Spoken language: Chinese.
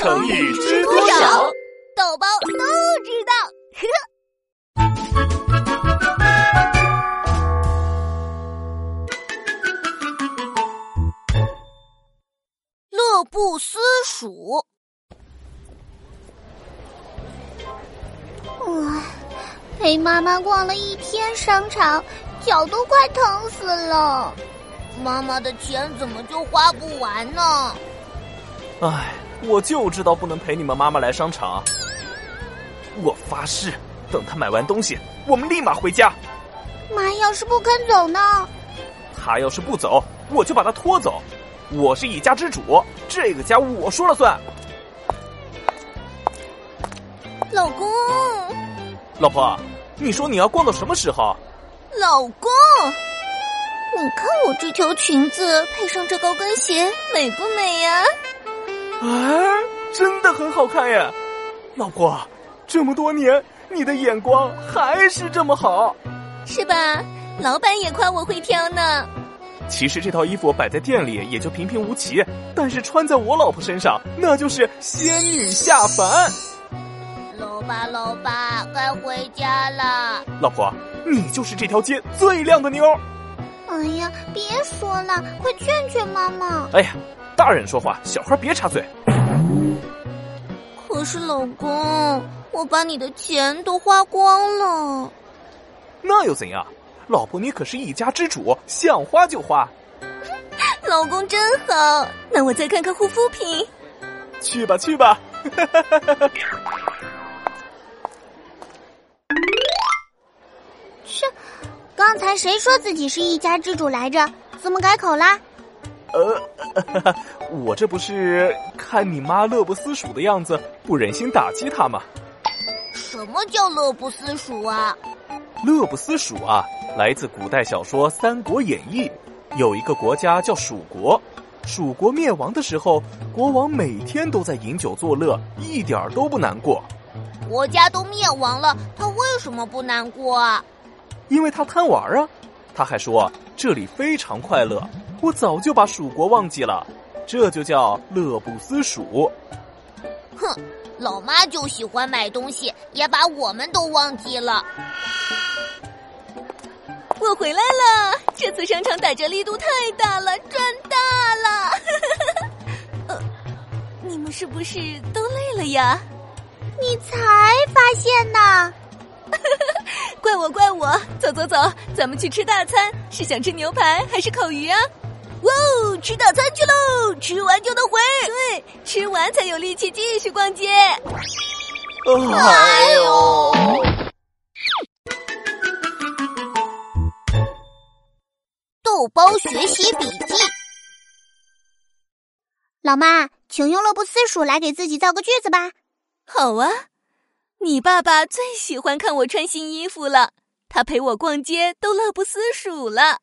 成语知多少？豆包都知道。乐不思蜀。唉，陪妈妈逛了一天商场，脚都快疼死了。妈妈的钱怎么就花不完呢？唉，我就知道不能陪你们妈妈来商场。我发誓，等她买完东西，我们立马回家。妈要是不肯走呢？她要是不走，我就把她拖走。我是一家之主，这个家我说了算。老公，老婆，你说你要逛到什么时候？老公，你看我这条裙子配上这高跟鞋，美不美呀？啊，真的很好看耶！老婆，这么多年，你的眼光还是这么好，是吧？老板也夸我会挑呢。其实这套衣服摆在店里也就平平无奇，但是穿在我老婆身上，那就是仙女下凡。老爸，老爸，该回家了。老婆，你就是这条街最靓的妞。哎呀，别说了，快劝劝妈妈。哎呀，大人说话，小孩别插嘴。可是老公，我把你的钱都花光了。那又怎样？老婆，你可是一家之主，想花就花。老公真好，那我再看看护肤品。去吧，去吧。切，刚才谁说自己是一家之主来着？怎么改口啦？呃，我这不是看你妈乐不思蜀的样子，不忍心打击她吗？什么叫乐不思蜀啊？乐不思蜀啊，来自古代小说《三国演义》，有一个国家叫蜀国，蜀国灭亡的时候，国王每天都在饮酒作乐，一点都不难过。国家都灭亡了，他为什么不难过啊？因为他贪玩啊！他还说这里非常快乐，我早就把蜀国忘记了，这就叫乐不思蜀。哼，老妈就喜欢买东西，也把我们都忘记了。我回来了，这次商场打折力度太大了，赚大了！呃，你们是不是都累了呀？你才发现呢？怪我怪我！走走走，咱们去吃大餐，是想吃牛排还是烤鱼啊？哇哦，吃大餐去喽！吃完就能回。对，吃完才有力气继续逛街。哎呦！豆包学习笔记，老妈，请用乐不思蜀来给自己造个句子吧。好啊，你爸爸最喜欢看我穿新衣服了，他陪我逛街都乐不思蜀了。